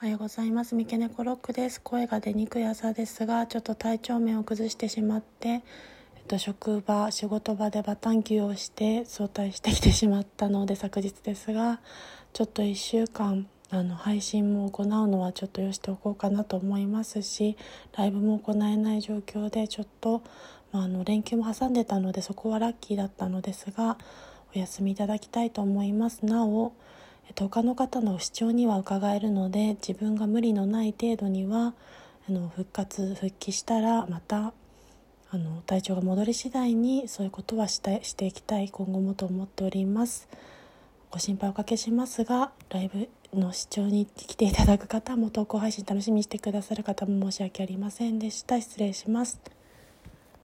おはようございます。三毛猫ロックです。声が出にくい朝ですが、ちょっと体調面を崩してしまって、えっと、職場、仕事場でバタン休をして早退してきてしまったので、昨日ですが、ちょっと1週間、あの配信も行うのはちょっとよしておこうかなと思いますしライブも行えない状況でちょっと、まあ、あの連休も挟んでたのでそこはラッキーだったのですがお休みいただきたいと思いますなお他の方の主張には伺えるので自分が無理のない程度にはあの復活復帰したらまたあの体調が戻り次第にそういうことはしたしていきたい今後もと思っております。ご心配おかけしますがライブの視聴に来ていただく方も投稿配信楽しみにしてくださる方も申し訳ありませんでした。失礼します。